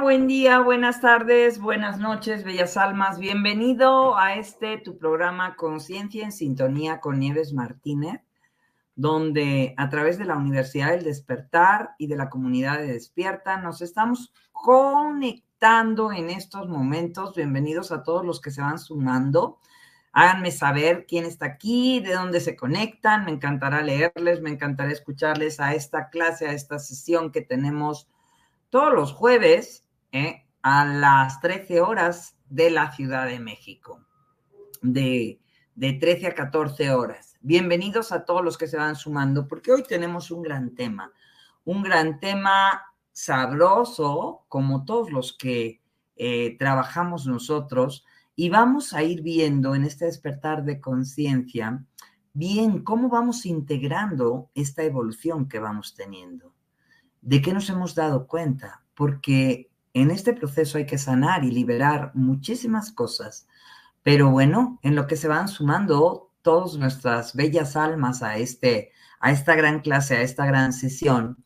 Buen día, buenas tardes, buenas noches, bellas almas. Bienvenido a este tu programa Conciencia en Sintonía con Nieves Martínez, donde a través de la Universidad del Despertar y de la comunidad de Despierta nos estamos conectando en estos momentos. Bienvenidos a todos los que se van sumando. Háganme saber quién está aquí, de dónde se conectan. Me encantará leerles, me encantará escucharles a esta clase, a esta sesión que tenemos todos los jueves ¿eh? a las 13 horas de la Ciudad de México, de, de 13 a 14 horas. Bienvenidos a todos los que se van sumando, porque hoy tenemos un gran tema, un gran tema sabroso, como todos los que eh, trabajamos nosotros, y vamos a ir viendo en este despertar de conciencia, bien, cómo vamos integrando esta evolución que vamos teniendo. ¿De qué nos hemos dado cuenta? Porque en este proceso hay que sanar y liberar muchísimas cosas. Pero bueno, en lo que se van sumando todas nuestras bellas almas a, este, a esta gran clase, a esta gran sesión.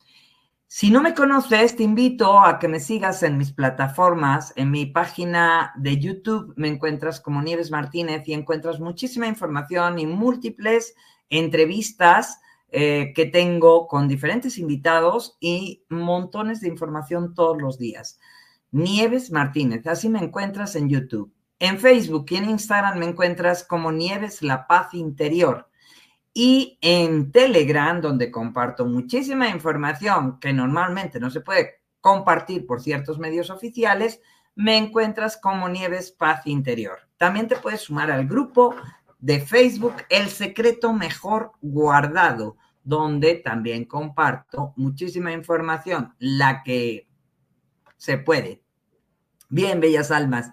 Si no me conoces, te invito a que me sigas en mis plataformas. En mi página de YouTube me encuentras como Nieves Martínez y encuentras muchísima información y múltiples entrevistas eh, que tengo con diferentes invitados y montones de información todos los días. Nieves Martínez, así me encuentras en YouTube. En Facebook y en Instagram me encuentras como Nieves La Paz Interior. Y en Telegram, donde comparto muchísima información que normalmente no se puede compartir por ciertos medios oficiales, me encuentras como Nieves Paz Interior. También te puedes sumar al grupo de Facebook El Secreto Mejor Guardado, donde también comparto muchísima información, la que se puede. Bien, bellas almas,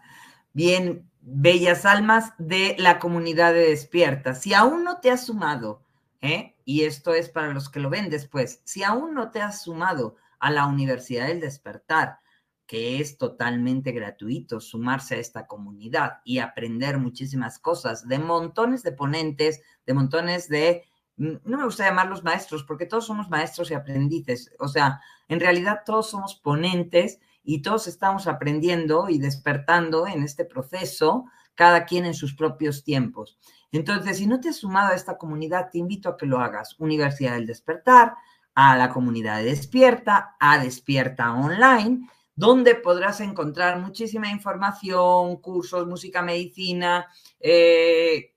bien, bellas almas de la comunidad de despierta. Si aún no te has sumado, ¿eh? y esto es para los que lo ven después, si aún no te has sumado a la Universidad del Despertar, que es totalmente gratuito sumarse a esta comunidad y aprender muchísimas cosas de montones de ponentes, de montones de, mm, no me gusta llamarlos maestros, porque todos somos maestros y aprendices, o sea, en realidad todos somos ponentes y todos estamos aprendiendo y despertando en este proceso, cada quien en sus propios tiempos. Entonces, si no te has sumado a esta comunidad, te invito a que lo hagas. Universidad del Despertar, a la comunidad de Despierta, a Despierta Online donde podrás encontrar muchísima información, cursos, música, medicina, eh,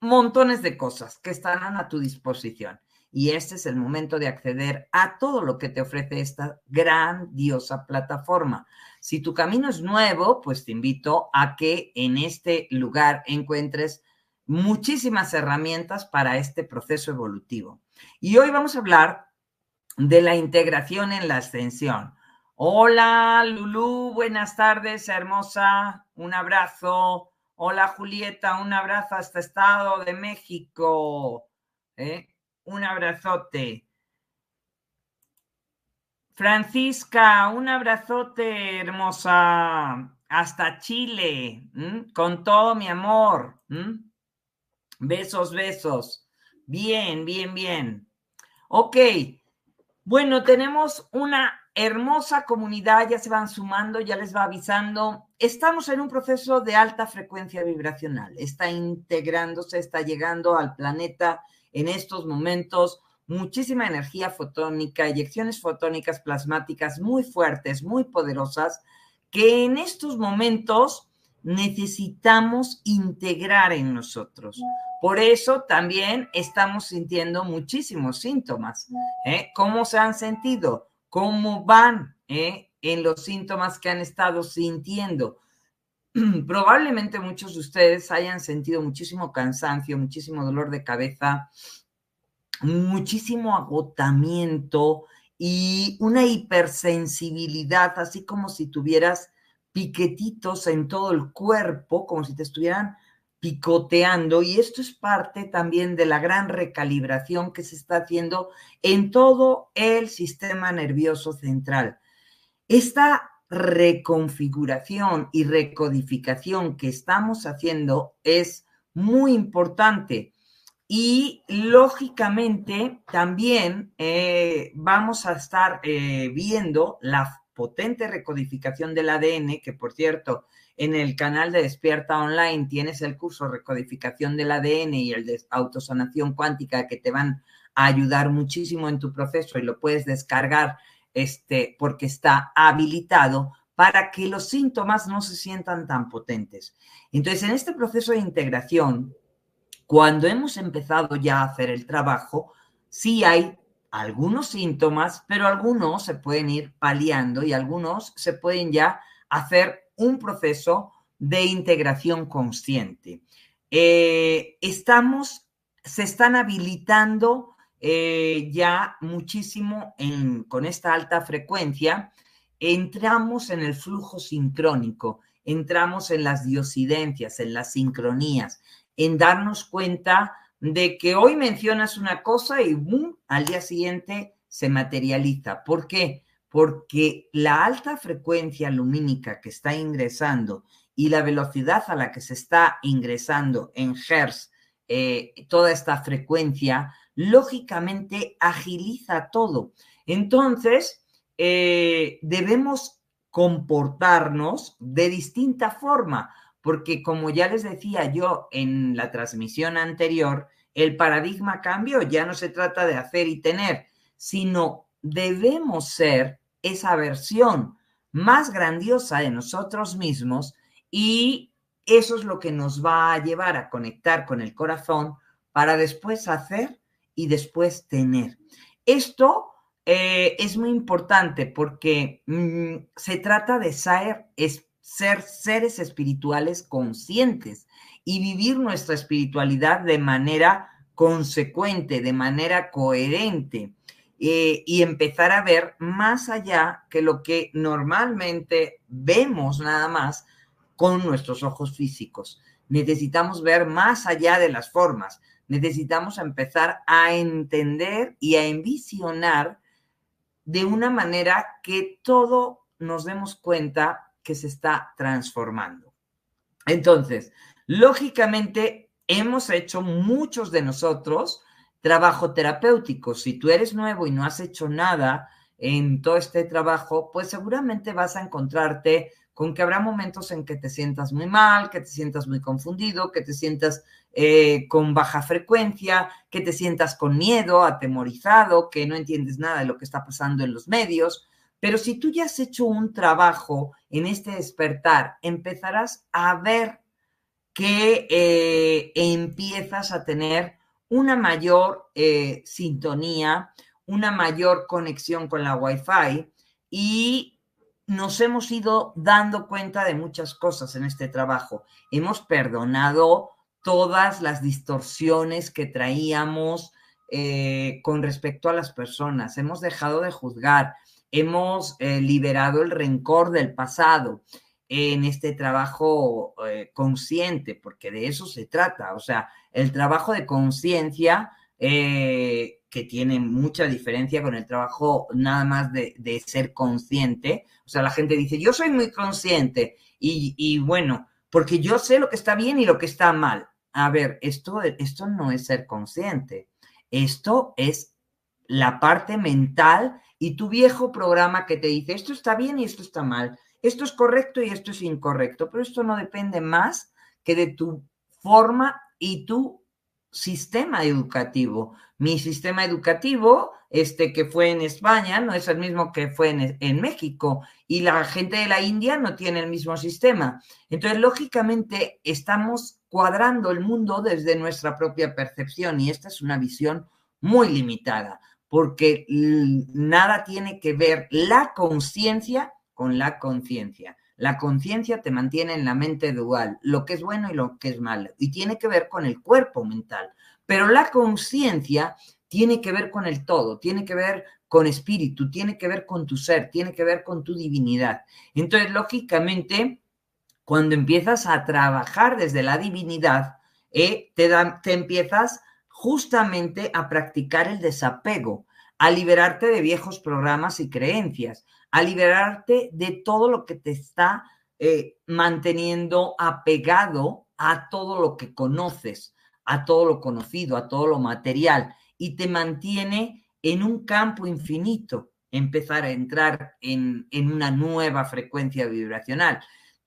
montones de cosas que estarán a tu disposición. Y este es el momento de acceder a todo lo que te ofrece esta grandiosa plataforma. Si tu camino es nuevo, pues te invito a que en este lugar encuentres muchísimas herramientas para este proceso evolutivo. Y hoy vamos a hablar de la integración en la ascensión. Hola, Lulú, buenas tardes, hermosa, un abrazo. Hola, Julieta, un abrazo hasta Estado de México. ¿eh? Un abrazote. Francisca, un abrazote, hermosa, hasta Chile, con todo mi amor. Besos, besos. Bien, bien, bien. Ok. Bueno, tenemos una hermosa comunidad, ya se van sumando, ya les va avisando. Estamos en un proceso de alta frecuencia vibracional. Está integrándose, está llegando al planeta en estos momentos muchísima energía fotónica, eyecciones fotónicas plasmáticas muy fuertes, muy poderosas, que en estos momentos necesitamos integrar en nosotros. Por eso también estamos sintiendo muchísimos síntomas. ¿eh? ¿Cómo se han sentido? ¿Cómo van eh, en los síntomas que han estado sintiendo? Probablemente muchos de ustedes hayan sentido muchísimo cansancio, muchísimo dolor de cabeza, muchísimo agotamiento y una hipersensibilidad, así como si tuvieras piquetitos en todo el cuerpo, como si te estuvieran picoteando. Y esto es parte también de la gran recalibración que se está haciendo en todo el sistema nervioso central. Esta reconfiguración y recodificación que estamos haciendo es muy importante. Y lógicamente también eh, vamos a estar eh, viendo la potente recodificación del ADN, que por cierto, en el canal de Despierta Online tienes el curso Recodificación del ADN y el de Autosanación Cuántica que te van a ayudar muchísimo en tu proceso y lo puedes descargar este, porque está habilitado para que los síntomas no se sientan tan potentes. Entonces, en este proceso de integración, cuando hemos empezado ya a hacer el trabajo, sí hay algunos síntomas, pero algunos se pueden ir paliando y algunos se pueden ya hacer un proceso de integración consciente. Eh, estamos, se están habilitando eh, ya muchísimo con esta alta frecuencia, entramos en el flujo sincrónico, entramos en las diosidencias, en las sincronías, en darnos cuenta de que hoy mencionas una cosa y boom, al día siguiente se materializa. ¿Por qué? Porque la alta frecuencia lumínica que está ingresando y la velocidad a la que se está ingresando en Hertz eh, toda esta frecuencia, lógicamente agiliza todo. Entonces, eh, debemos comportarnos de distinta forma porque como ya les decía yo en la transmisión anterior, el paradigma cambió, ya no se trata de hacer y tener, sino debemos ser esa versión más grandiosa de nosotros mismos y eso es lo que nos va a llevar a conectar con el corazón para después hacer y después tener. Esto eh, es muy importante porque mm, se trata de ser, es, ser seres espirituales conscientes y vivir nuestra espiritualidad de manera consecuente, de manera coherente eh, y empezar a ver más allá que lo que normalmente vemos nada más con nuestros ojos físicos. Necesitamos ver más allá de las formas, necesitamos empezar a entender y a envisionar de una manera que todo nos demos cuenta que se está transformando. Entonces, lógicamente, hemos hecho muchos de nosotros trabajo terapéutico. Si tú eres nuevo y no has hecho nada en todo este trabajo, pues seguramente vas a encontrarte con que habrá momentos en que te sientas muy mal, que te sientas muy confundido, que te sientas eh, con baja frecuencia, que te sientas con miedo, atemorizado, que no entiendes nada de lo que está pasando en los medios, Pero si tú ya has hecho un trabajo en este despertar, empezarás a ver que eh, empiezas a tener una mayor eh, sintonía, una mayor conexión con la Wi-Fi y nos hemos ido dando cuenta de muchas cosas en este trabajo. Hemos perdonado todas las distorsiones que traíamos eh, con respecto a las personas. Hemos dejado de juzgar, hemos eh, liberado el rencor del pasado en este trabajo eh, consciente, porque de eso se trata. O sea, el trabajo de conciencia, que tiene mucha diferencia con el trabajo nada más de, ser consciente. O sea, la gente dice, yo soy muy consciente y, y bueno, porque yo sé lo que está bien y lo que está mal. A ver, esto, esto no es ser consciente. Esto es la parte mental y tu viejo programa que te dice esto está bien y esto está mal, esto es correcto y esto es incorrecto, pero esto no depende más que de tu forma y tu sistema educativo. Mi sistema educativo, este que fue en España, no es el mismo que fue en, en, México y la gente de la India no tiene el mismo sistema. Entonces, lógicamente, estamos cuadrando el mundo desde nuestra propia percepción y esta es una visión muy limitada porque nada tiene que ver la conciencia con la conciencia. La conciencia te mantiene en la mente dual, lo que es bueno y lo que es malo, y tiene que ver con el cuerpo mental. Pero la conciencia tiene que ver con el todo, tiene que ver con espíritu, tiene que ver con tu ser, tiene que ver con tu divinidad. Entonces, lógicamente, cuando empiezas a trabajar desde la divinidad, eh, te, te empiezas justamente a practicar el desapego, a liberarte de viejos programas y creencias, a liberarte de todo lo que te está eh, manteniendo apegado a todo lo que conoces, a todo lo conocido, a todo lo material, y te mantiene en un campo infinito, empezar a entrar en, en una nueva frecuencia vibracional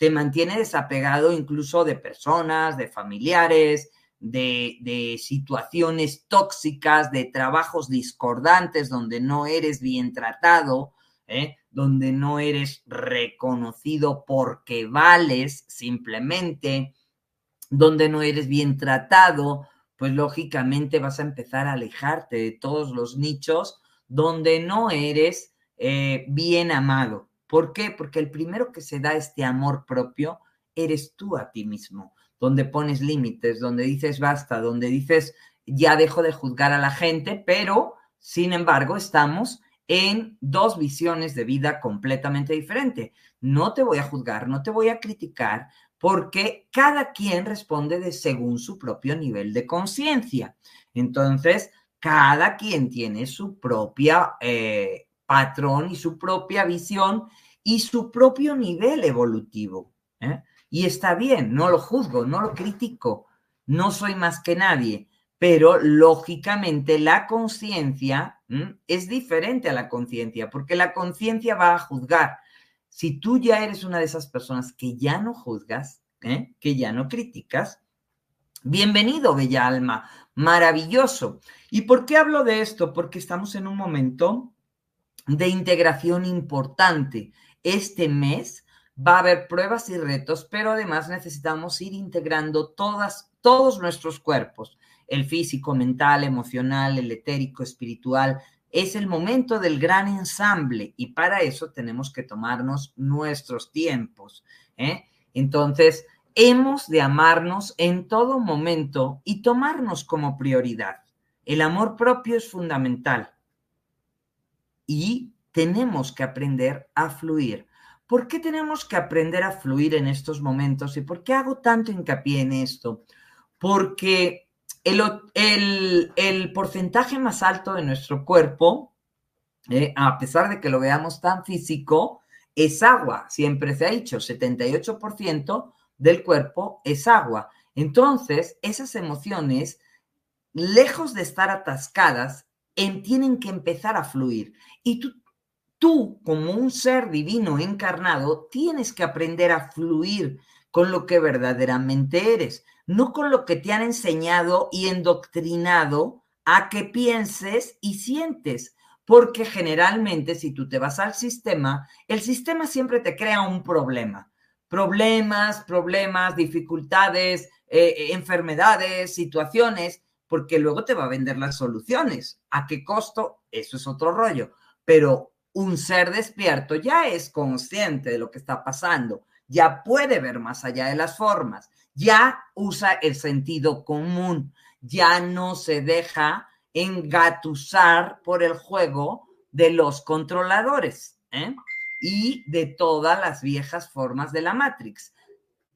te mantiene desapegado incluso de personas, de familiares, de, situaciones tóxicas, de trabajos discordantes donde no eres bien tratado, ¿eh? Donde no eres reconocido porque vales simplemente, donde no eres bien tratado, pues lógicamente vas a empezar a alejarte de todos los nichos donde no eres eh, bien amado. ¿Por qué? Porque el primero que se da este amor propio eres tú a ti mismo, donde pones límites, donde dices basta, donde dices ya dejo de juzgar a la gente, pero sin embargo estamos en dos visiones de vida completamente diferentes. No te voy a juzgar, no te voy a criticar, porque cada quien responde de según su propio nivel de conciencia. Entonces, cada quien tiene su propia eh, patrón y su propia visión y su propio nivel evolutivo. ¿eh? Y está bien, no lo juzgo, no lo critico, no soy más que nadie, pero lógicamente la conciencia es diferente a la conciencia, porque la conciencia va a juzgar. Si tú ya eres una de esas personas que ya no juzgas, ¿eh? que ya no criticas, bienvenido, bella alma, maravilloso. ¿Y por qué hablo de esto? Porque estamos en un momento de integración importante este mes va a haber pruebas y retos, pero además necesitamos ir integrando todas, todos nuestros cuerpos, el físico, mental, emocional, el etérico, espiritual. Es el momento del gran ensamble y para eso tenemos que tomarnos nuestros tiempos. ¿eh? Entonces, hemos de amarnos en todo momento y tomarnos como prioridad. El amor propio es fundamental y tenemos que aprender a fluir. ¿Por qué tenemos que aprender a fluir en estos momentos? ¿Y por qué hago tanto hincapié en esto? Porque el, el, porcentaje más alto de nuestro cuerpo, eh, a pesar de que lo veamos tan físico, es agua. Siempre se ha dicho, 78% del cuerpo es agua. Entonces, esas emociones, lejos de estar atascadas, tienen que empezar a fluir. Y tú tú como un ser divino encarnado tienes que aprender a fluir con lo que verdaderamente eres, no con lo que te han enseñado y endoctrinado a que pienses y sientes, porque generalmente si tú te vas al sistema, el sistema siempre te crea un problema. Problemas, problemas, dificultades, eh, enfermedades, situaciones, porque luego te va a vender las soluciones. ¿A qué costo? Eso es otro rollo. Pero un ser despierto ya es consciente de lo que está pasando, ya puede ver más allá de las formas, ya usa el sentido común, ya no se deja engatusar por el juego de los controladores ¿eh? y de todas las viejas formas de la Matrix.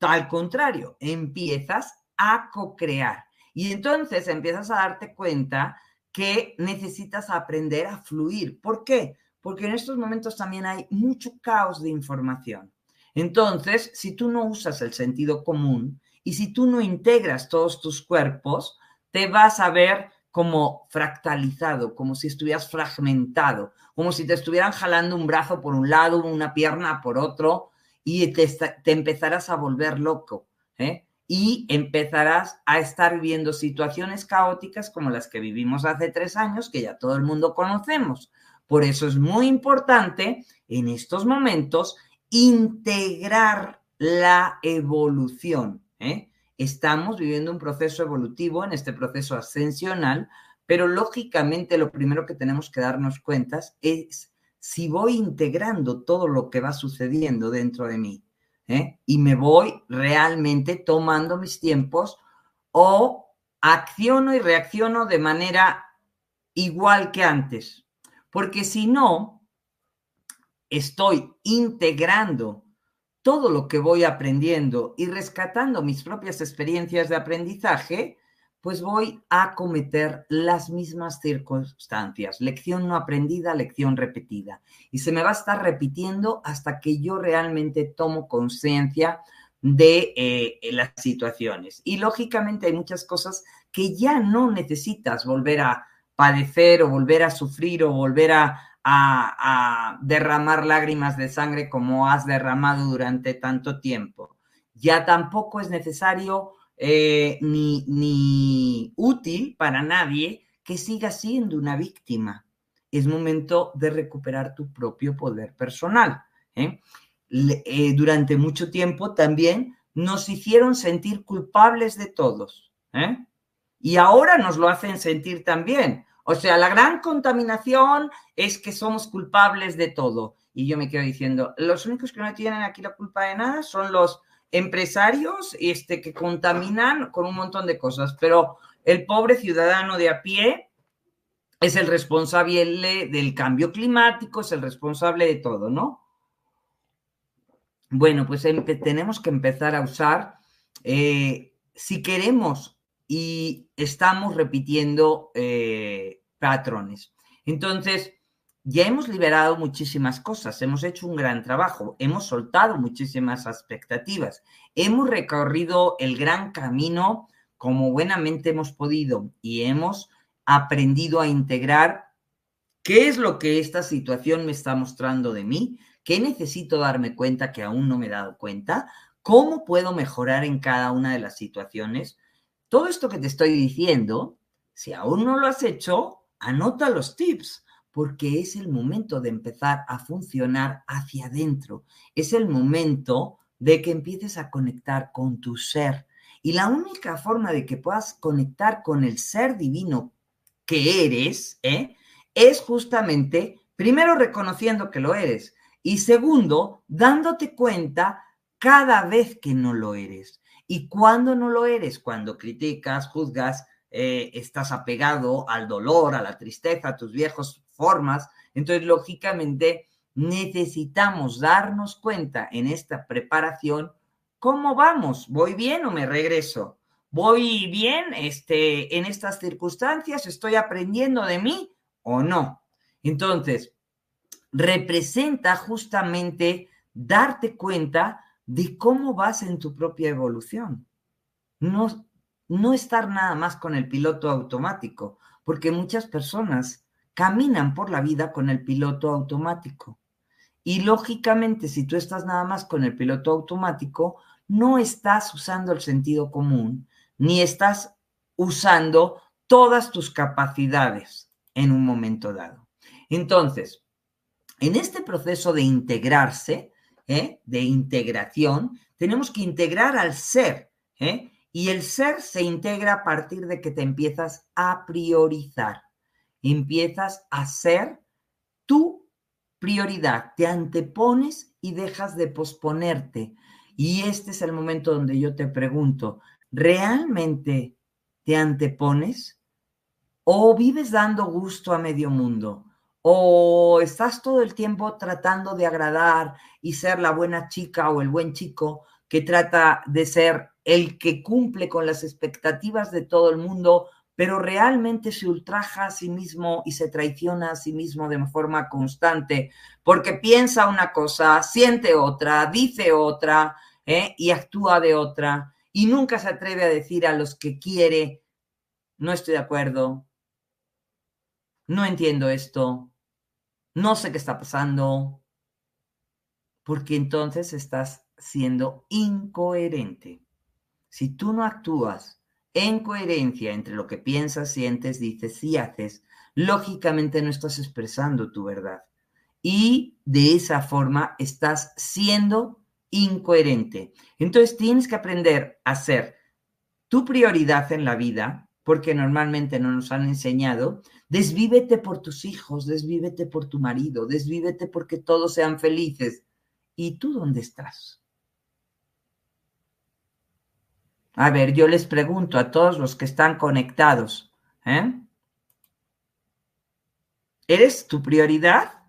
Al contrario, empiezas a co-crear y entonces empiezas a darte cuenta que necesitas aprender a fluir. ¿Por qué? Porque en estos momentos también hay mucho caos de información. Entonces, si tú no usas el sentido común y si tú no integras todos tus cuerpos, te vas a ver como fractalizado, como si estuvieras fragmentado, como si te estuvieran jalando un brazo por un lado, una pierna por otro, y te, empezarás a volver loco, ¿eh? y empezarás a estar viviendo situaciones caóticas como las que vivimos hace tres años, que ya todo el mundo conocemos. Por eso es muy importante en estos momentos integrar la evolución. ¿Eh? Estamos viviendo un proceso evolutivo en este proceso ascensional, pero lógicamente lo primero que tenemos que darnos cuenta es si voy integrando todo lo que va sucediendo dentro de mí ¿eh? y me voy realmente tomando mis tiempos o acciono y reacciono de manera igual que antes. Porque si no, estoy integrando todo lo que voy aprendiendo y rescatando mis propias experiencias de aprendizaje, pues voy a cometer las mismas circunstancias. Lección no aprendida, lección repetida. Y se me va a estar repitiendo hasta que yo realmente tomo conciencia de eh, las situaciones. Y lógicamente hay muchas cosas que ya no necesitas volver a padecer o volver a sufrir o volver a, a, derramar lágrimas de sangre como has derramado durante tanto tiempo. Ya tampoco es necesario eh, ni, ni útil para nadie que siga siendo una víctima. Es momento de recuperar tu propio poder personal. ¿eh? Eh, durante mucho tiempo también nos hicieron sentir culpables de todos. Y ahora nos lo hacen sentir también. O sea, la gran contaminación es que somos culpables de todo. Y yo me quedo diciendo, los únicos que no tienen aquí la culpa de nada son los empresarios este, que contaminan con un montón de cosas, pero el pobre ciudadano de a pie es el responsable del cambio climático, es el responsable de todo, ¿no? Bueno, pues tenemos que empezar a usar, eh, si queremos y estamos repitiendo eh, patrones. Entonces, ya hemos liberado muchísimas cosas, hemos hecho un gran trabajo, hemos soltado muchísimas expectativas, hemos recorrido el gran camino como buenamente hemos podido y hemos aprendido a integrar qué es lo que esta situación me está mostrando de mí, qué necesito darme cuenta que aún no me he dado cuenta, cómo puedo mejorar en cada una de las situaciones, todo esto que te estoy diciendo, si aún no lo has hecho, anota los tips, porque es el momento de empezar a funcionar hacia adentro. Es el momento de que empieces a conectar con tu ser. Y la única forma de que puedas conectar con el ser divino que eres, ¿eh? es justamente, primero, reconociendo que lo eres y segundo, dándote cuenta cada vez que no lo eres. ¿Y cuando no lo eres? Cuando criticas, juzgas, eh, estás apegado al dolor, a la tristeza, a tus viejos formas. Entonces, lógicamente, necesitamos darnos cuenta en esta preparación cómo vamos, voy bien o me regreso, voy bien este, en estas circunstancias, estoy aprendiendo de mí o no. Entonces, representa justamente darte cuenta de cómo vas en tu propia evolución. No, no estar nada más con el piloto automático, porque muchas personas caminan por la vida con el piloto automático. Y lógicamente, si tú estás nada más con el piloto automático, no estás usando el sentido común, ni estás usando todas tus capacidades en un momento dado. Entonces, en este proceso de integrarse, ¿eh? de integración, tenemos que integrar al ser. ¿eh? Y el ser se integra a partir de que te empiezas a priorizar. Empiezas a ser tu prioridad. Te antepones y dejas de posponerte. Y este es el momento donde yo te pregunto, ¿realmente te antepones? ¿O vives dando gusto a medio mundo? ¿O estás todo el tiempo tratando de agradar y ser la buena chica o el buen chico que trata de ser el que cumple con las expectativas de todo el mundo, pero realmente se ultraja a sí mismo y se traiciona a sí mismo de forma constante, porque piensa una cosa, siente otra, dice otra ¿eh? y actúa de otra, y nunca se atreve a decir a los que quiere, no estoy de acuerdo, no entiendo esto, no sé qué está pasando, porque entonces estás siendo incoherente. Si tú no actúas en coherencia entre lo que piensas, sientes, dices y haces, lógicamente no estás expresando tu verdad. Y de esa forma estás siendo incoherente. Entonces tienes que aprender a ser tu prioridad en la vida, porque normalmente no nos han enseñado, desvívete por tus hijos, desvívete por tu marido, desvívete porque todos sean felices. ¿Y tú dónde estás? A ver, yo les pregunto a todos los que están conectados, ¿eh? ¿Eres tu prioridad?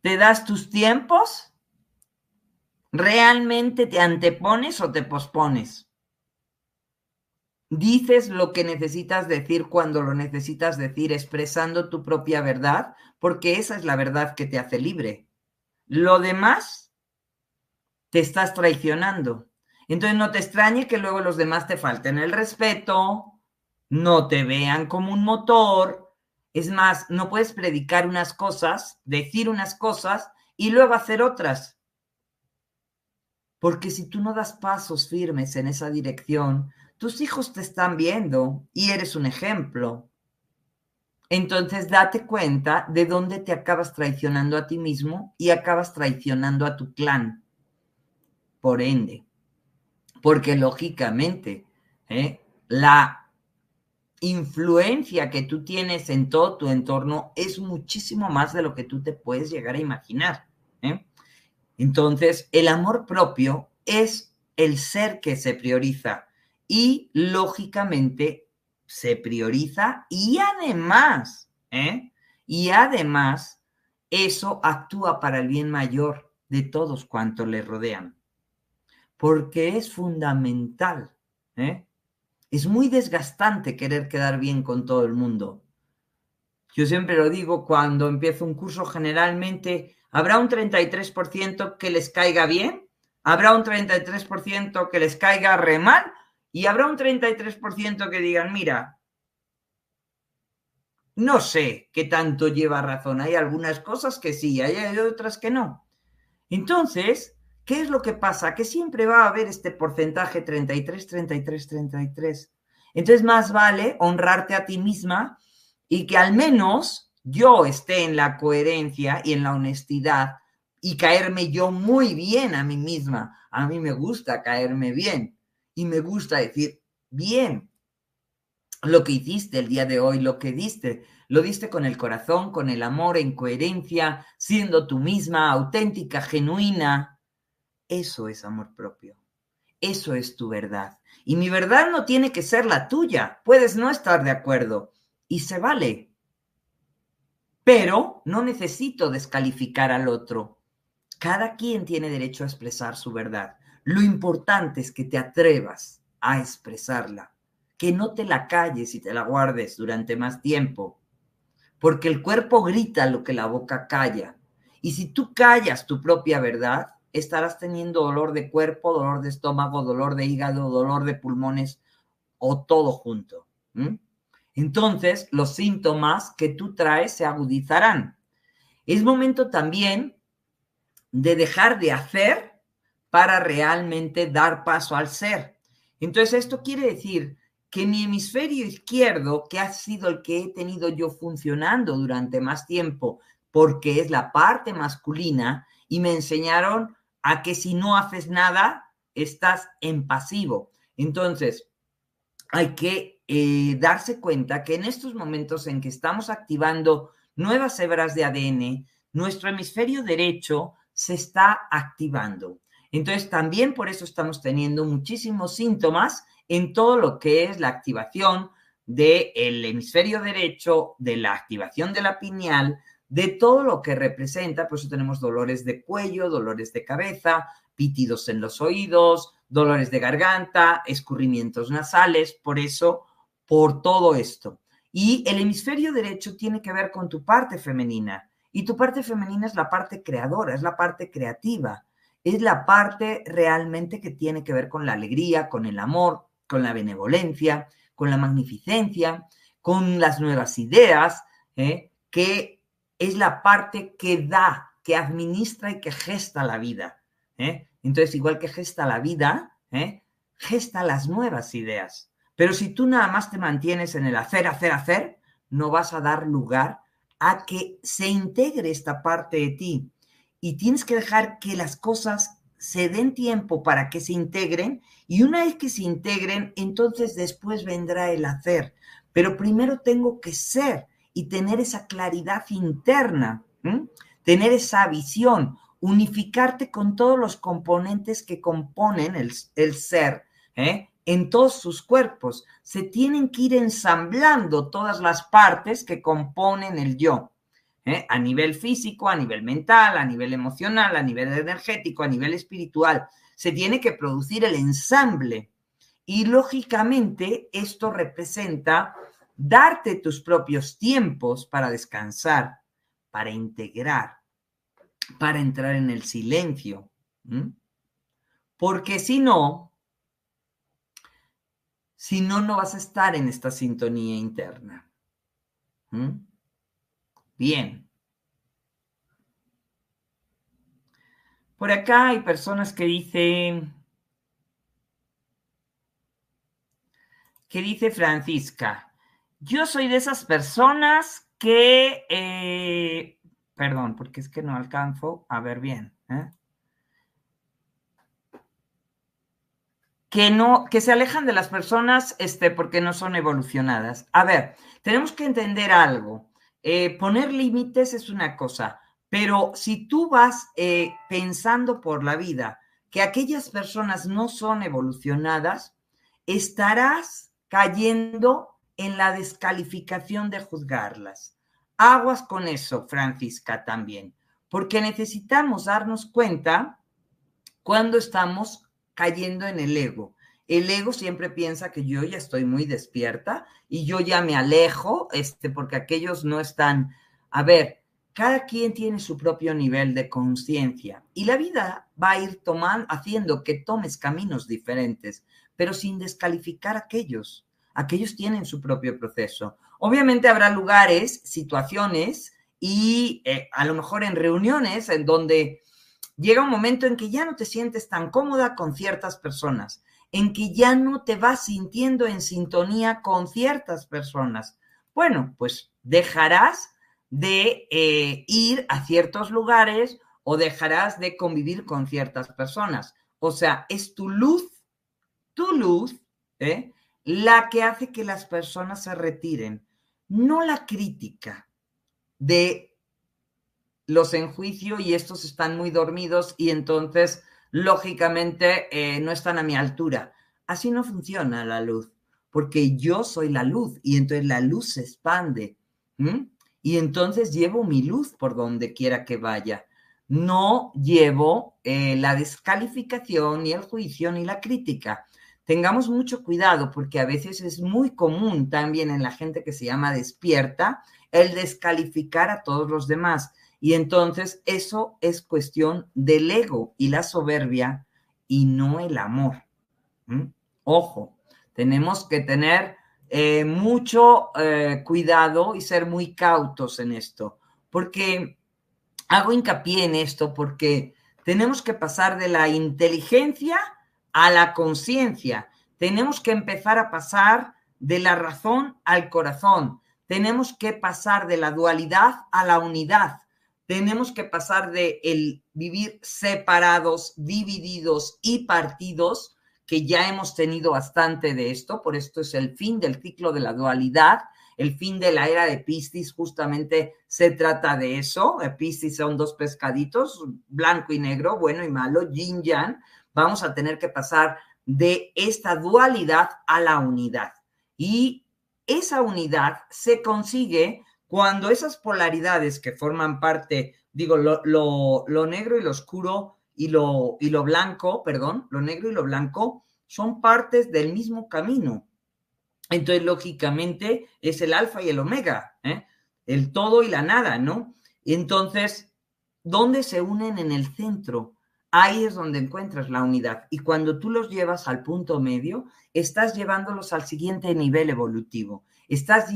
¿Te das tus tiempos? ¿Realmente te antepones o te pospones? ¿Dices lo que necesitas decir cuando lo necesitas decir, expresando tu propia verdad? Porque esa es la verdad que te hace libre. Lo demás, te estás traicionando. Entonces no te extrañe que luego los demás te falten el respeto, no te vean como un motor. Es más, no puedes predicar unas cosas, decir unas cosas y luego hacer otras. Porque si tú no das pasos firmes en esa dirección, tus hijos te están viendo y eres un ejemplo. Entonces date cuenta de dónde te acabas traicionando a ti mismo y acabas traicionando a tu clan. Por ende, porque lógicamente ¿eh? la influencia que tú tienes en todo tu entorno es muchísimo más de lo que tú te puedes llegar a imaginar. ¿eh? Entonces, el amor propio es el ser que se prioriza y lógicamente se prioriza y además, ¿eh? y además, eso actúa para el bien mayor de todos cuantos le rodean porque es fundamental. ¿eh? Es muy desgastante querer quedar bien con todo el mundo. Yo siempre lo digo, cuando empiezo un curso, generalmente habrá un 33% que les caiga bien, habrá un 33% que les caiga re mal y habrá un 33% que digan, mira, no sé qué tanto lleva razón. Hay algunas cosas que sí, hay otras que no. Entonces, ¿Qué es lo que pasa? Que siempre va a haber este porcentaje 33, 33, 33. Entonces, más vale honrarte a ti misma y que al menos yo esté en la coherencia y en la honestidad y caerme yo muy bien a mí misma. A mí me gusta caerme bien y me gusta decir, bien, lo que hiciste el día de hoy, lo que diste, lo diste con el corazón, con el amor, en coherencia, siendo tú misma, auténtica, genuina, eso es amor propio. Eso es tu verdad. Y mi verdad no tiene que ser la tuya. Puedes no estar de acuerdo. Y se vale. Pero no necesito descalificar al otro. Cada quien tiene derecho a expresar su verdad. Lo importante es que te atrevas a expresarla. Que no te la calles y te la guardes durante más tiempo. Porque el cuerpo grita lo que la boca calla. Y si tú callas tu propia verdad, estarás teniendo dolor de cuerpo, dolor de estómago, dolor de hígado, dolor de pulmones o todo junto. Entonces, los síntomas que tú traes se agudizarán. Es momento también de dejar de hacer para realmente dar paso al ser. Entonces, esto quiere decir que mi hemisferio izquierdo, que ha sido el que he tenido yo funcionando durante más tiempo, porque es la parte masculina, y me enseñaron a que si no haces nada, estás en pasivo. Entonces, hay que eh, darse cuenta que en estos momentos en que estamos activando nuevas hebras de ADN, nuestro hemisferio derecho se está activando. Entonces, también por eso estamos teniendo muchísimos síntomas en todo lo que es la activación del hemisferio derecho, de la activación de la pineal, de todo lo que representa, por eso tenemos dolores de cuello, dolores de cabeza, pitidos en los oídos, dolores de garganta, escurrimientos nasales, por eso, por todo esto. Y el hemisferio derecho tiene que ver con tu parte femenina. Y tu parte femenina es la parte creadora, es la parte creativa, es la parte realmente que tiene que ver con la alegría, con el amor, con la benevolencia, con la magnificencia, con las nuevas ideas, ¿eh? que es la parte que da, que administra y que gesta la vida. ¿eh? Entonces, igual que gesta la vida, ¿eh? gesta las nuevas ideas. Pero si tú nada más te mantienes en el hacer, hacer, hacer, no vas a dar lugar a que se integre esta parte de ti. Y tienes que dejar que las cosas se den tiempo para que se integren y una vez que se integren, entonces después vendrá el hacer. Pero primero tengo que ser y tener esa claridad interna, tener esa visión, unificarte con todos los componentes que componen el, ser, ¿eh? en todos sus cuerpos. Se tienen que ir ensamblando todas las partes que componen el yo. ¿Eh? A nivel físico, a nivel mental, a nivel emocional, a nivel energético, a nivel espiritual. Se tiene que producir el ensamble. Y lógicamente esto representa darte tus propios tiempos para descansar, para integrar, para entrar en el silencio. Porque si no, si no, no vas a estar en esta sintonía interna. Bien. Por acá hay personas que dicen, que dice Francisca, yo soy de esas personas que eh, Perdón, porque es que no alcanzo a ver bien. ¿eh? Que no, que se alejan de las personas este, porque no son evolucionadas. A ver, tenemos que entender algo. Eh, poner límites es una cosa, pero si tú vas eh, pensando por la vida que aquellas personas no son evolucionadas, estarás cayendo en la descalificación de juzgarlas. Aguas con eso, Francisca, también, porque necesitamos darnos cuenta cuando estamos cayendo en el ego. El ego siempre piensa que yo ya estoy muy despierta y yo ya me alejo, este, porque aquellos no están. A ver, cada quien tiene su propio nivel de conciencia y la vida va a ir tomando, haciendo que tomes caminos diferentes, pero sin descalificar a aquellos. Aquellos tienen su propio proceso. Obviamente habrá lugares, situaciones y eh, a lo mejor en reuniones en donde llega un momento en que ya no te sientes tan cómoda con ciertas personas, en que ya no te vas sintiendo en sintonía con ciertas personas. Bueno, pues dejarás de eh, ir a ciertos lugares o dejarás de convivir con ciertas personas. O sea, es tu luz, tu luz, ¿eh? la que hace que las personas se retiren no la crítica de los en juicio y estos están muy dormidos y entonces, lógicamente, eh, no están a mi altura. Así no funciona la luz, porque yo soy la luz y entonces la luz se expande. Y entonces llevo mi luz por donde quiera que vaya. No llevo eh, la descalificación, ni el juicio, ni la crítica tengamos mucho cuidado porque a veces es muy común también en la gente que se llama despierta el descalificar a todos los demás. Y entonces eso es cuestión del ego y la soberbia y no el amor. Ojo, tenemos que tener eh, mucho eh, cuidado y ser muy cautos en esto, porque hago hincapié en esto porque tenemos que pasar de la inteligencia a la conciencia. Tenemos que empezar a pasar de la razón al corazón. Tenemos que pasar de la dualidad a la unidad. Tenemos que pasar de el vivir separados, divididos y partidos, que ya hemos tenido bastante de esto, por esto es el fin del ciclo de la dualidad, el fin de la era de Piscis, justamente se trata de eso. Piscis son dos pescaditos, blanco y negro, bueno y malo, yin yang. Vamos a tener que pasar de esta dualidad a la unidad. Y esa unidad se consigue cuando esas polaridades que forman parte, digo, lo, negro y lo oscuro y lo, y lo blanco, perdón, lo negro y lo blanco son partes del mismo camino. Entonces, lógicamente, es el alfa y el omega, ¿eh? el todo y la nada, ¿no? Entonces, ¿dónde se unen en el centro? Ahí es donde encuentras la unidad. Y cuando tú los llevas al punto medio, estás llevándolos al siguiente nivel evolutivo, estás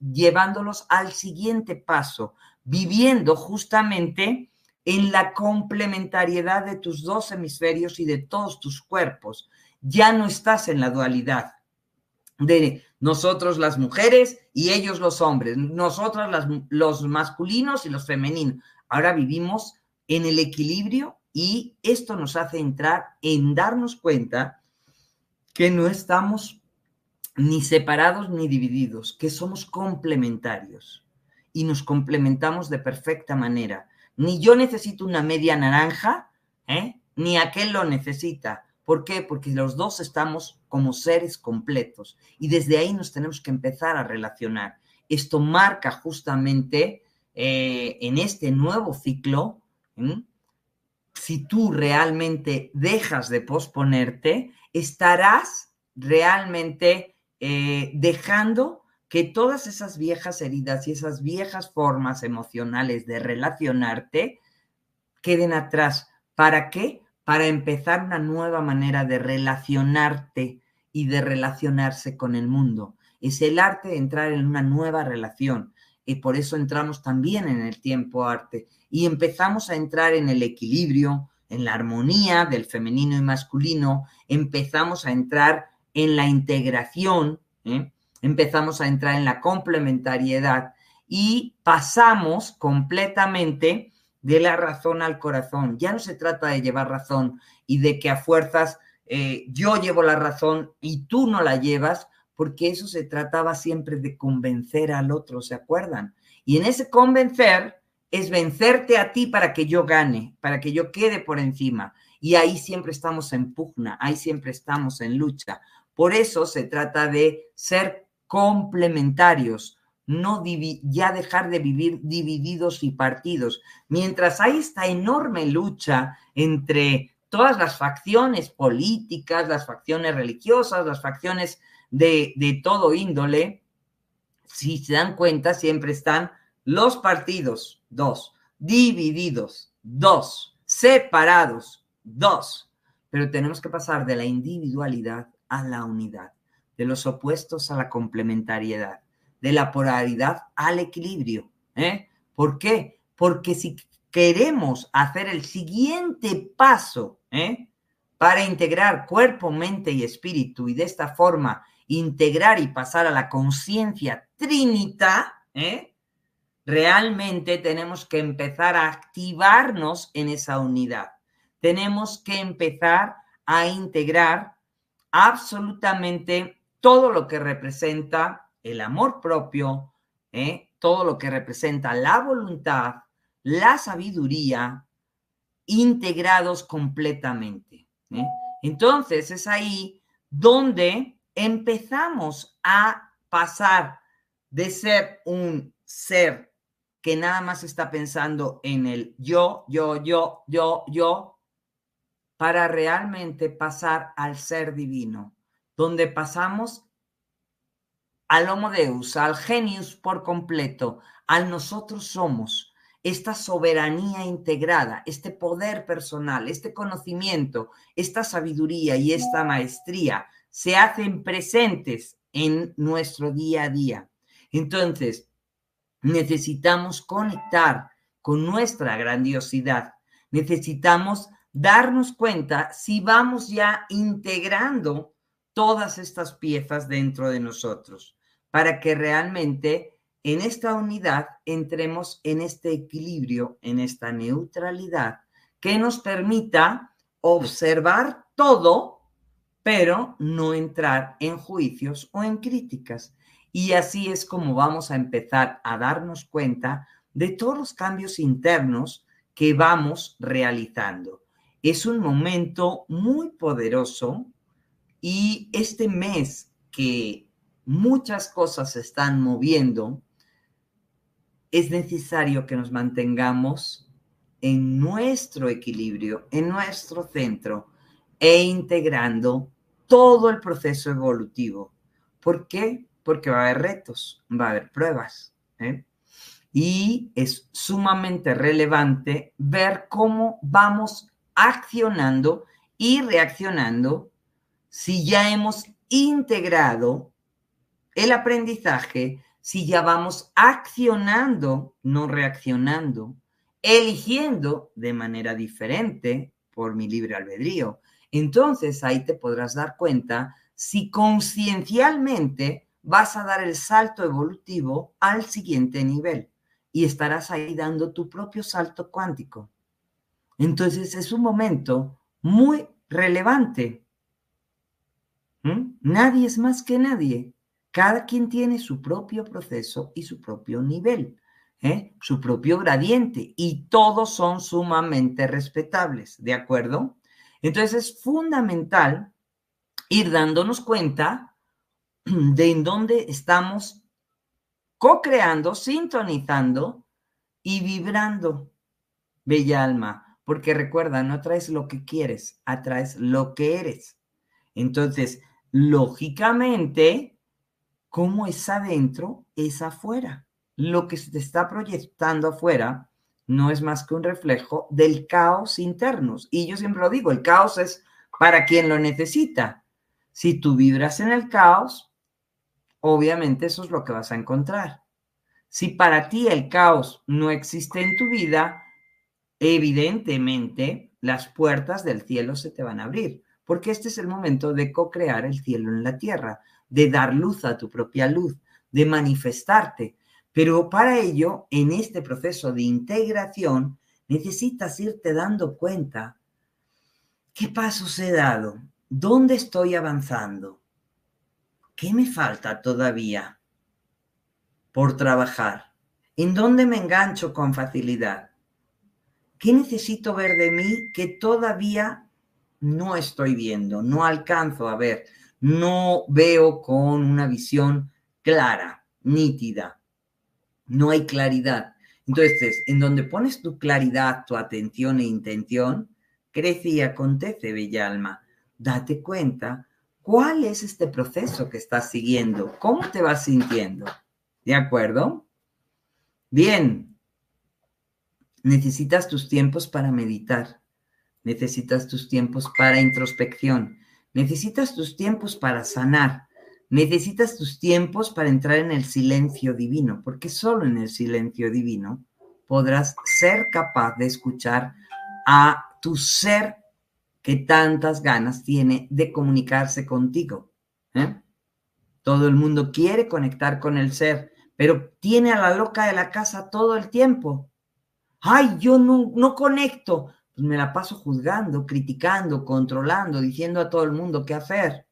llevándolos al siguiente paso, viviendo justamente en la complementariedad de tus dos hemisferios y de todos tus cuerpos. Ya no estás en la dualidad de nosotros las mujeres y ellos los hombres, nosotros los masculinos y los femeninos. Ahora vivimos en el equilibrio y esto nos hace entrar en darnos cuenta que no estamos ni separados ni divididos, que somos complementarios y nos complementamos de perfecta manera. Ni yo necesito una media naranja, ¿eh? ni aquel lo necesita. ¿Por qué? Porque los dos estamos como seres completos y desde ahí nos tenemos que empezar a relacionar. Esto marca justamente eh, en este nuevo ciclo si tú realmente dejas de posponerte, estarás realmente eh, dejando que todas esas viejas heridas y esas viejas formas emocionales de relacionarte queden atrás. ¿Para qué? Para empezar una nueva manera de relacionarte y de relacionarse con el mundo. Es el arte de entrar en una nueva relación. Y por eso entramos también en el tiempo arte y empezamos a entrar en el equilibrio, en la armonía del femenino y masculino, empezamos a entrar en la integración, ¿eh? empezamos a entrar en la complementariedad y pasamos completamente de la razón al corazón. Ya no se trata de llevar razón y de que a fuerzas eh, yo llevo la razón y tú no la llevas, porque eso se trataba siempre de convencer al otro, ¿se acuerdan? Y en ese convencer es vencerte a ti para que yo gane, para que yo quede por encima. Y ahí siempre estamos en pugna, ahí siempre estamos en lucha. Por eso se trata de ser complementarios, no ya dejar de vivir divididos y partidos. Mientras hay esta enorme lucha entre todas las facciones políticas, las facciones religiosas, las facciones de, de todo índole, si se dan cuenta, siempre están los partidos, dos. Divididos, dos. Separados, dos. Pero tenemos que pasar de la individualidad a la unidad, de los opuestos a la complementariedad, de la polaridad al equilibrio. ¿eh? ¿Por qué? Porque si queremos hacer el siguiente paso ¿eh? para integrar cuerpo, mente y espíritu y de esta forma integrar y pasar a la conciencia trinita, ¿eh? realmente tenemos que empezar a activarnos en esa unidad. Tenemos que empezar a integrar absolutamente todo lo que representa el amor propio, ¿eh? todo lo que representa la voluntad, la sabiduría, integrados completamente. ¿eh? Entonces es ahí donde empezamos a pasar de ser un ser que nada más está pensando en el yo, yo, yo, yo, yo, para realmente pasar al ser divino, donde pasamos al Homo Deus, al genius por completo, al nosotros somos, esta soberanía integrada, este poder personal, este conocimiento, esta sabiduría y esta maestría se hacen presentes en nuestro día a día. Entonces, necesitamos conectar con nuestra grandiosidad. Necesitamos darnos cuenta si vamos ya integrando todas estas piezas dentro de nosotros para que realmente en esta unidad entremos en este equilibrio, en esta neutralidad que nos permita observar todo, pero no entrar en juicios o en críticas. Y así es como vamos a empezar a darnos cuenta de todos los cambios internos que vamos realizando. Es un momento muy poderoso y este mes que muchas cosas se están moviendo, es necesario que nos mantengamos en nuestro equilibrio, en nuestro centro e integrando todo el proceso evolutivo. ¿Por qué? Porque va a haber retos, va a haber pruebas. ¿eh? Y es sumamente relevante ver cómo vamos accionando y reaccionando si ya hemos integrado el aprendizaje, si ya vamos accionando, no reaccionando, eligiendo de manera diferente por mi libre albedrío. Entonces ahí te podrás dar cuenta si conciencialmente vas a dar el salto evolutivo al siguiente nivel y estarás ahí dando tu propio salto cuántico. Entonces es un momento muy relevante. ¿Mm? Nadie es más que nadie. Cada quien tiene su propio proceso y su propio nivel. ¿eh? su propio gradiente y todos son sumamente respetables, ¿de acuerdo? Entonces es fundamental ir dándonos cuenta de en dónde estamos co-creando, sintonizando y vibrando, bella alma, porque recuerda, no atraes lo que quieres, atraes lo que eres. Entonces, lógicamente, como es adentro, es afuera lo que se te está proyectando afuera no es más que un reflejo del caos interno. Y yo siempre lo digo, el caos es para quien lo necesita. Si tú vibras en el caos, obviamente eso es lo que vas a encontrar. Si para ti el caos no existe en tu vida, evidentemente las puertas del cielo se te van a abrir, porque este es el momento de co-crear el cielo en la tierra, de dar luz a tu propia luz, de manifestarte. Pero para ello, en este proceso de integración, necesitas irte dando cuenta qué pasos he dado, dónde estoy avanzando, qué me falta todavía por trabajar, en dónde me engancho con facilidad, qué necesito ver de mí que todavía no estoy viendo, no alcanzo a ver, no veo con una visión clara, nítida no hay claridad. Entonces, en donde pones tu claridad, tu atención e intención, crece y acontece, bella alma. Date cuenta cuál es este proceso que estás siguiendo, cómo te vas sintiendo. ¿De acuerdo? Bien. Necesitas tus tiempos para meditar. Necesitas tus tiempos para introspección. Necesitas tus tiempos para sanar. Necesitas tus tiempos para entrar en el silencio divino, porque solo en el silencio divino podrás ser capaz de escuchar a tu ser que tantas ganas tiene de comunicarse contigo. ¿eh? Todo el mundo quiere conectar con el ser, pero tiene a la loca de la casa todo el tiempo. Ay, yo no, no conecto. Pues me la paso juzgando, criticando, controlando, diciendo a todo el mundo qué hacer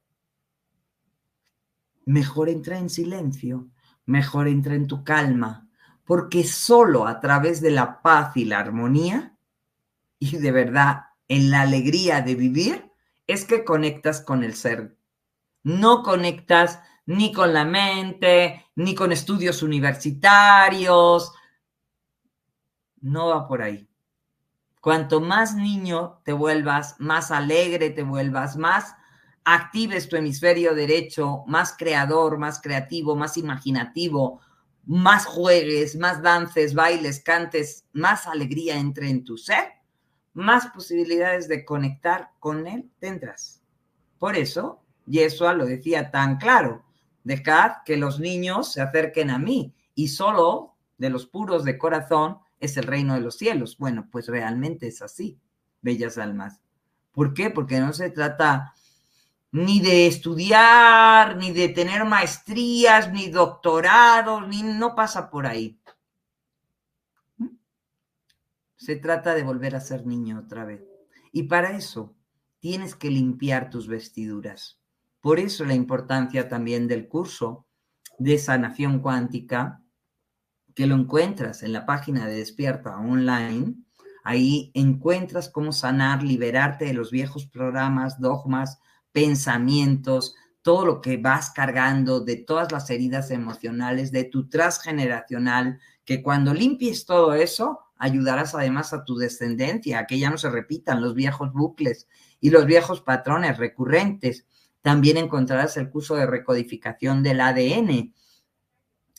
mejor entra en silencio, mejor entra en tu calma, porque solo a través de la paz y la armonía, y de verdad en la alegría de vivir, es que conectas con el ser. No conectas ni con la mente, ni con estudios universitarios. No va por ahí. Cuanto más niño te vuelvas, más alegre te vuelvas, más actives tu hemisferio derecho, más creador, más creativo, más imaginativo, más juegues, más dances, bailes, cantes, más alegría entre en tu ser, más posibilidades de conectar con él tendrás. Por eso, Yeshua lo decía tan claro, dejad que los niños se acerquen a mí y solo de los puros de corazón es el reino de los cielos. Bueno, pues realmente es así, bellas almas. ¿Por qué? Porque no se trata ni de estudiar, ni de tener maestrías, ni doctorados, ni no pasa por ahí. Se trata de volver a ser niño otra vez. Y para eso tienes que limpiar tus vestiduras. Por eso la importancia también del curso de sanación cuántica, que lo encuentras en la página de Despierta Online. Ahí encuentras cómo sanar, liberarte de los viejos programas, dogmas, pensamientos, todo lo que vas cargando, de todas las heridas emocionales, de tu transgeneracional, que cuando limpies todo eso, ayudarás además a tu descendencia, a que ya no se repitan los viejos bucles y los viejos patrones recurrentes. También encontrarás el curso de recodificación del ADN,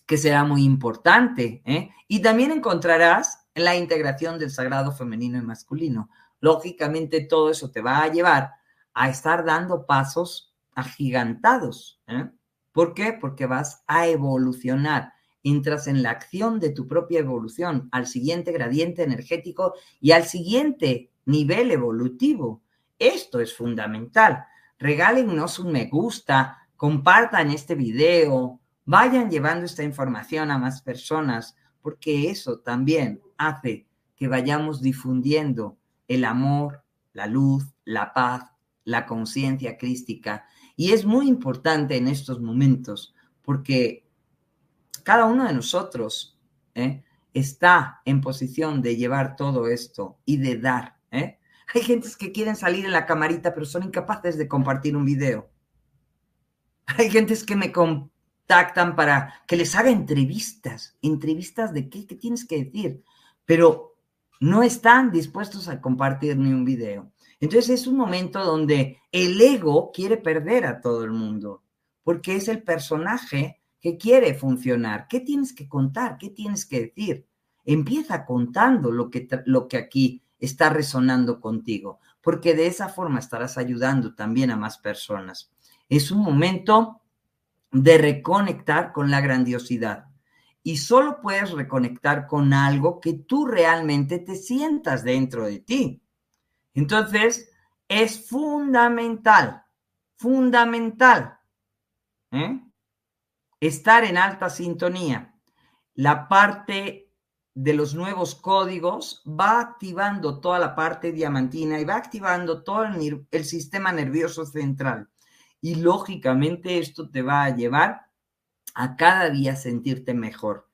que será muy importante. ¿eh? Y también encontrarás la integración del sagrado femenino y masculino. Lógicamente, todo eso te va a llevar a estar dando pasos agigantados. ¿eh? ¿Por qué? Porque vas a evolucionar. Entras en la acción de tu propia evolución al siguiente gradiente energético y al siguiente nivel evolutivo. Esto es fundamental. Regálennos un me gusta, compartan este video, vayan llevando esta información a más personas, porque eso también hace que vayamos difundiendo el amor, la luz, la paz, la conciencia crística. Y es muy importante en estos momentos, porque cada uno de nosotros ¿eh? está en posición de llevar todo esto y de dar. ¿eh? Hay gentes que quieren salir en la camarita, pero son incapaces de compartir un video. Hay gentes que me, contactan para que les haga entrevistas. ¿Entrevistas de qué? ¿Qué tienes que decir? Pero no están dispuestos a compartir ni un video. Entonces es un momento donde el ego quiere perder a todo el mundo, porque es el personaje que quiere funcionar. ¿Qué tienes que contar? ¿Qué tienes que decir? Empieza contando lo que, lo que aquí está resonando contigo, porque de esa forma estarás ayudando también a más personas. Es un momento de reconectar con la grandiosidad. Y solo puedes reconectar con algo que tú realmente te sientas dentro de ti. Entonces, es fundamental, fundamental ¿eh? estar en alta sintonía. La parte de los nuevos códigos va activando toda la parte diamantina y va activando todo el sistema nervioso central. Y lógicamente esto te va a llevar a cada día sentirte mejor.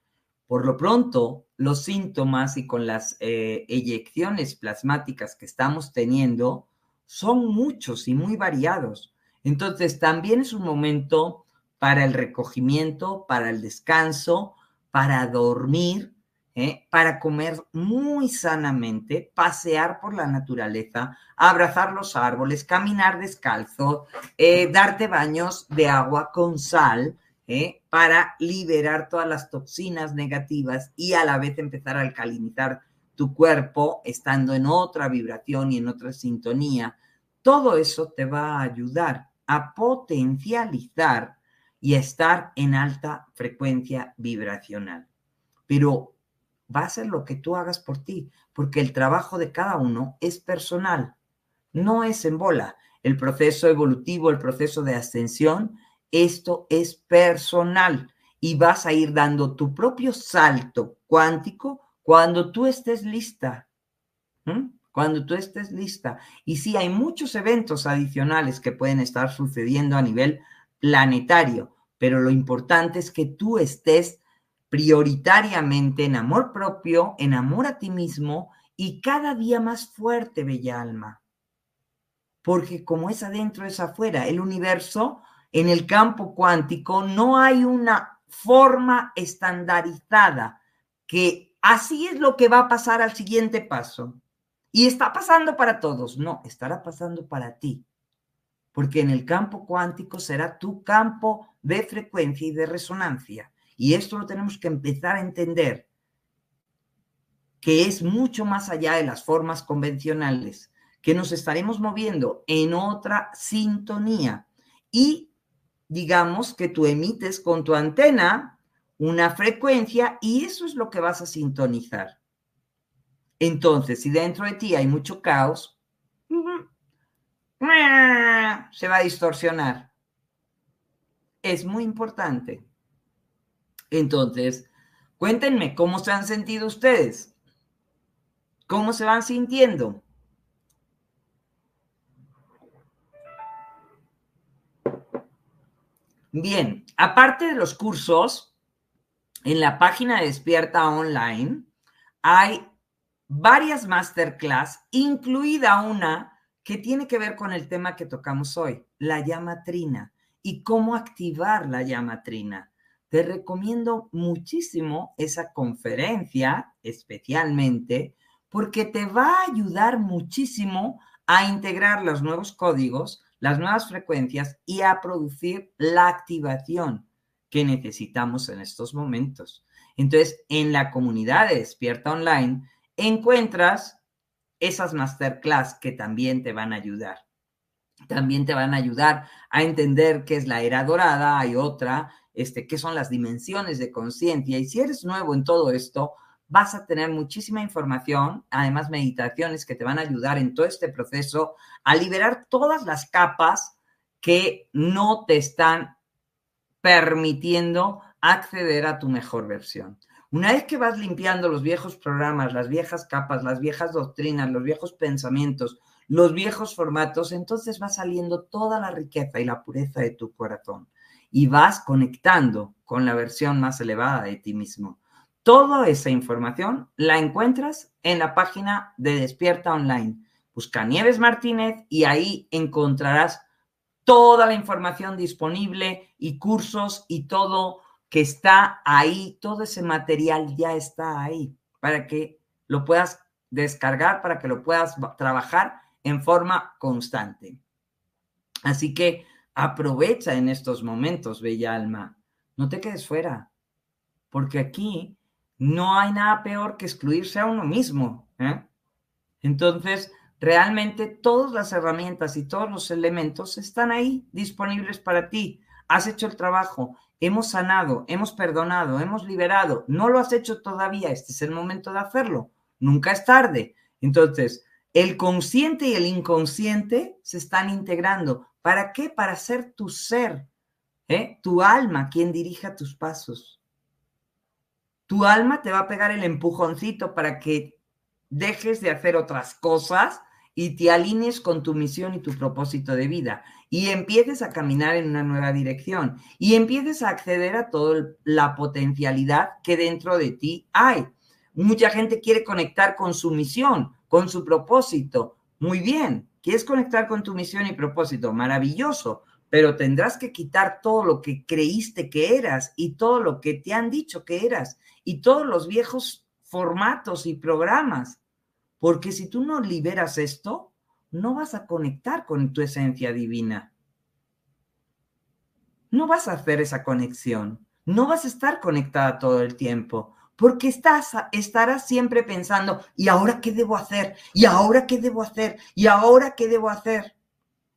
Por lo pronto, los síntomas y con las eh, eyecciones plasmáticas que estamos teniendo son muchos y muy variados. Entonces, también es un momento para el recogimiento, para el descanso, para dormir ¿eh? para comer muy sanamente, pasear por la naturaleza, abrazar los árboles, caminar descalzo, eh, darte baños de agua con sal, ¿eh? para liberar todas las toxinas negativas y a la vez empezar a alcalinizar tu cuerpo estando en otra vibración y en otra sintonía. Todo eso te va a ayudar a potencializar y a estar en alta frecuencia vibracional. Pero va a ser lo que tú hagas por ti, porque el trabajo de cada uno es personal, no es en bola. El proceso evolutivo, el proceso de ascensión, esto es personal y vas a ir dando tu propio salto cuántico cuando tú estés lista. Cuando tú estés lista. Y sí, hay muchos eventos adicionales que pueden estar sucediendo a nivel planetario, pero lo importante es que tú estés prioritariamente en amor propio, en amor a ti mismo y cada día más fuerte, bella alma. Porque como es adentro, es afuera. El universo, en el campo cuántico, no hay una forma estandarizada que así es lo que va a pasar al siguiente paso. Y está pasando para todos. No, estará pasando para ti. Porque en el campo cuántico será tu campo de frecuencia y de resonancia. Y esto lo tenemos que empezar a entender, que es mucho más allá de las formas convencionales, que nos estaremos moviendo en otra sintonía. Y digamos que tú emites con tu antena una frecuencia y eso es lo que vas a sintonizar. Entonces, si dentro de ti hay mucho caos, se va a distorsionar. Es muy importante. Entonces, cuéntenme cómo se han sentido ustedes. ¿Cómo se van sintiendo? Bien, aparte de los cursos, en la página de Despierta Online hay varias masterclass, incluida una que tiene que ver con el tema que tocamos hoy, la llama trina y cómo activar la llama trina. Te recomiendo muchísimo esa conferencia, especialmente porque te va a ayudar muchísimo a integrar los nuevos códigos, las nuevas frecuencias y a producir la activación que necesitamos en estos momentos. Entonces, en la comunidad de Despierta Online encuentras esas masterclass que también te van a ayudar. También te van a ayudar a entender qué es la era dorada, hay otra, este, qué son las dimensiones de conciencia. Y si eres nuevo en todo esto, vas a tener muchísima información, además meditaciones que te van a ayudar en todo este proceso a liberar todas las capas que no te están permitiendo acceder a tu mejor versión. Una vez que vas limpiando los viejos programas, las viejas capas, las viejas doctrinas, los viejos pensamientos, los viejos formatos, entonces va saliendo toda la riqueza y la pureza de tu corazón y vas conectando con la versión más elevada de ti mismo. Toda esa información la encuentras en la página de Despierta Online. Busca Nieves Martínez y ahí encontrarás toda la información disponible y cursos y todo que está ahí, todo ese material ya está ahí para que lo puedas descargar, para que lo puedas trabajar en forma constante. Así que aprovecha en estos momentos, bella alma. No te quedes fuera, porque aquí no hay nada peor que excluirse a uno mismo. ¿eh? Entonces, realmente todas las herramientas y todos los elementos están ahí disponibles para ti. Has hecho el trabajo, hemos sanado, hemos perdonado, hemos liberado, no lo has hecho todavía, este es el momento de hacerlo, nunca es tarde. Entonces, el consciente y el inconsciente se están integrando. ¿Para qué? Para ser tu ser, ¿eh? tu alma quien dirija tus pasos. Tu alma te va a pegar el empujoncito para que dejes de hacer otras cosas y te alinees con tu misión y tu propósito de vida y empieces a caminar en una nueva dirección y empieces a acceder a toda la potencialidad que dentro de ti hay. Mucha gente quiere conectar con su misión, con su propósito. Muy bien, quieres conectar con tu misión y propósito, maravilloso, pero tendrás que quitar todo lo que creíste que eras y todo lo que te han dicho que eras y todos los viejos formatos y programas porque si tú no liberas esto, no vas a conectar con tu esencia divina. No vas a hacer esa conexión. No vas a estar conectada todo el tiempo. Porque estás, estarás siempre pensando, ¿y ahora qué debo hacer? ¿Y ahora qué debo hacer? ¿Y ahora qué debo hacer?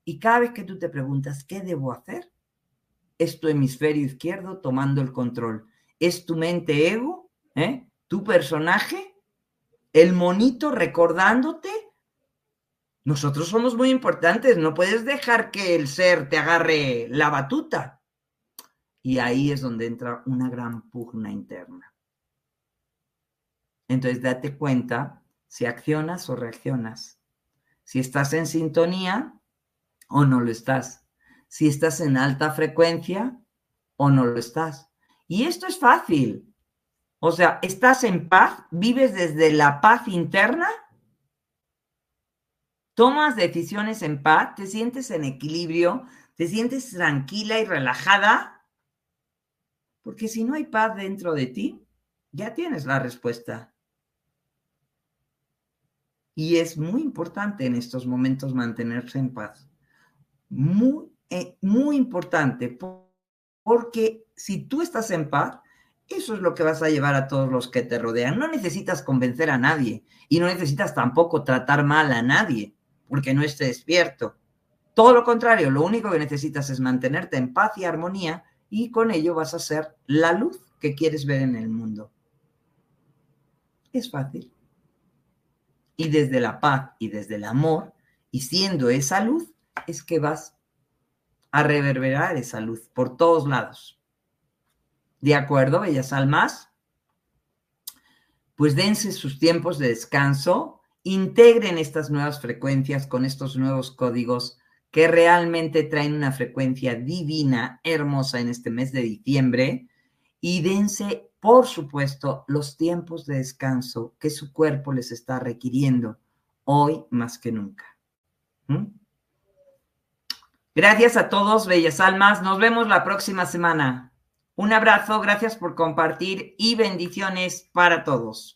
Y cada vez que tú te preguntas, ¿qué debo hacer? Es tu hemisferio izquierdo tomando el control. Es tu mente ego, ¿eh? tu personaje el monito recordándote. Nosotros somos muy importantes, no puedes dejar que el ser te agarre la batuta. Y ahí es donde entra una gran pugna interna. Entonces date cuenta si accionas o reaccionas, si estás en sintonía o no lo estás, si estás en alta frecuencia o no lo estás. Y esto es fácil. O sea, ¿estás en paz? ¿Vives desde la paz interna? ¿Tomas decisiones en paz? ¿Te sientes en equilibrio? ¿Te sientes tranquila y relajada? Porque si no hay paz dentro de ti, ya tienes la respuesta. Y es muy importante en estos momentos mantenerse en paz. Muy, eh, muy importante, porque si tú estás en paz, eso es lo que vas a llevar a todos los que te rodean. No necesitas convencer a nadie y no necesitas tampoco tratar mal a nadie porque no esté despierto. Todo lo contrario, lo único que necesitas es mantenerte en paz y armonía y con ello vas a ser la luz que quieres ver en el mundo. Es fácil. Y desde la paz y desde el amor y siendo esa luz, es que vas a reverberar esa luz por todos lados. ¿De acuerdo, bellas almas? Pues dense sus tiempos de descanso, integren estas nuevas frecuencias con estos nuevos códigos que realmente traen una frecuencia divina, hermosa en este mes de diciembre, y dense, por supuesto, los tiempos de descanso que su cuerpo les está requiriendo hoy más que nunca. ¿Mm? Gracias a todos, bellas almas. Nos vemos la próxima semana. Un abrazo, gracias por compartir y bendiciones para todos.